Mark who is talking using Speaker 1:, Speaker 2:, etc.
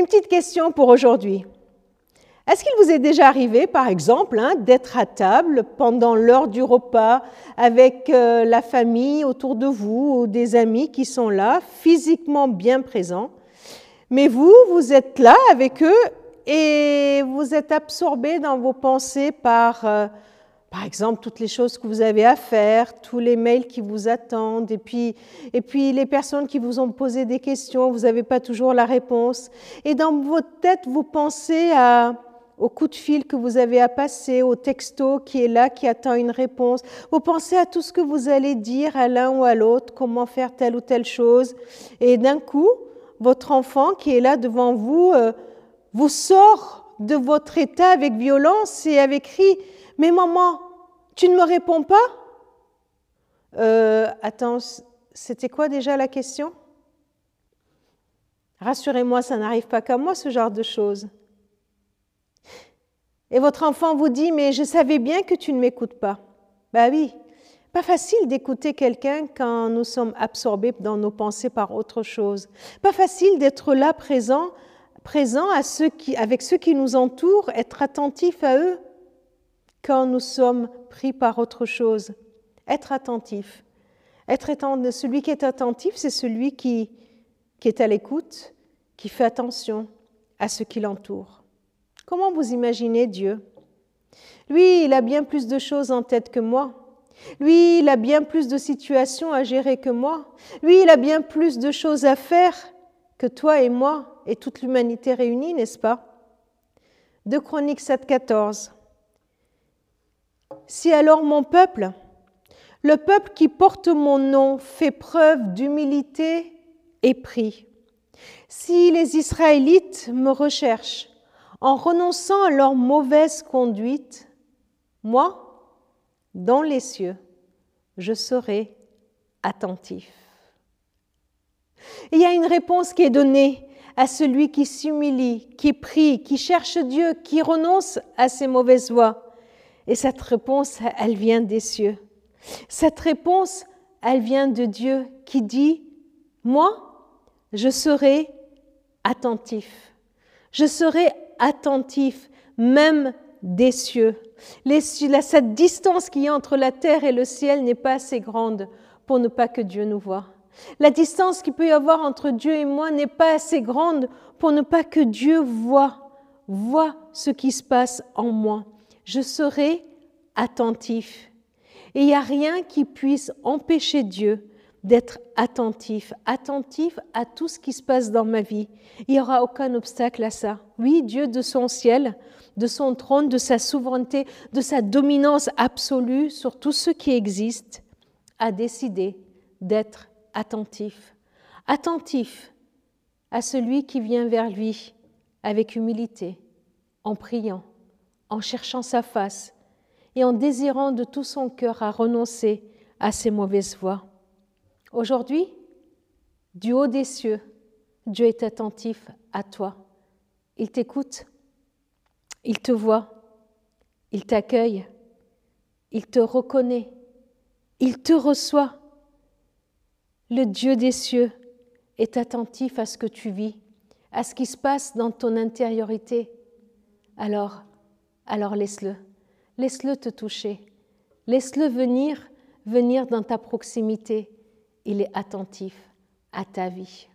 Speaker 1: Une petite question pour aujourd'hui. Est-ce qu'il vous est déjà arrivé, par exemple, hein, d'être à table pendant l'heure du repas avec euh, la famille autour de vous ou des amis qui sont là, physiquement bien présents, mais vous, vous êtes là avec eux et vous êtes absorbé dans vos pensées par, euh, par exemple, toutes les choses que vous avez à faire, tous les mails qui vous attendent, et puis, et puis les personnes qui vous ont posé des questions, vous n'avez pas toujours la réponse. Et dans votre tête, vous pensez à au coup de fil que vous avez à passer, au texto qui est là, qui attend une réponse. Vous pensez à tout ce que vous allez dire à l'un ou à l'autre, comment faire telle ou telle chose. Et d'un coup, votre enfant qui est là devant vous euh, vous sort de votre état avec violence et avec cri. Mais maman, tu ne me réponds pas? Euh, Attends, c'était quoi déjà la question? Rassurez-moi, ça n'arrive pas qu'à moi ce genre de choses. Et votre enfant vous dit, mais je savais bien que tu ne m'écoutes pas. Ben oui, pas facile d'écouter quelqu'un quand nous sommes absorbés dans nos pensées par autre chose. Pas facile d'être là présent, présent à ceux qui, avec ceux qui nous entourent, être attentif à eux quand nous sommes pris par autre chose. Être attentif. Être celui qui est attentif, c'est celui qui, qui est à l'écoute, qui fait attention à ce qui l'entoure. Comment vous imaginez Dieu? Lui, il a bien plus de choses en tête que moi. Lui, il a bien plus de situations à gérer que moi. Lui, il a bien plus de choses à faire que toi et moi et toute l'humanité réunie, n'est-ce pas? De Chroniques 7,14. Si alors mon peuple, le peuple qui porte mon nom, fait preuve d'humilité et prie, si les Israélites me recherchent, en renonçant à leur mauvaise conduite, moi, dans les cieux, je serai attentif. il y a une réponse qui est donnée à celui qui s'humilie, qui prie, qui cherche Dieu, qui renonce à ses mauvaises voies. Et cette réponse, elle vient des cieux. Cette réponse, elle vient de Dieu qui dit, moi, je serai attentif. Je serai attentif, même des cieux. Cette distance qui est entre la terre et le ciel n'est pas assez grande pour ne pas que Dieu nous voie. La distance qu'il peut y avoir entre Dieu et moi n'est pas assez grande pour ne pas que Dieu voie, voit ce qui se passe en moi. Je serai attentif. Et il n'y a rien qui puisse empêcher Dieu d'être attentif, attentif à tout ce qui se passe dans ma vie. Il n'y aura aucun obstacle à ça. Oui, Dieu de son ciel, de son trône, de sa souveraineté, de sa dominance absolue sur tout ce qui existe, a décidé d'être attentif. Attentif à celui qui vient vers lui avec humilité, en priant, en cherchant sa face et en désirant de tout son cœur à renoncer à ses mauvaises voies. Aujourd'hui, du haut des cieux, Dieu est attentif à toi. Il t'écoute, il te voit, il t'accueille, il te reconnaît, il te reçoit. Le Dieu des cieux est attentif à ce que tu vis, à ce qui se passe dans ton intériorité. Alors, alors laisse-le, laisse-le te toucher, laisse-le venir, venir dans ta proximité. Il est attentif à ta vie.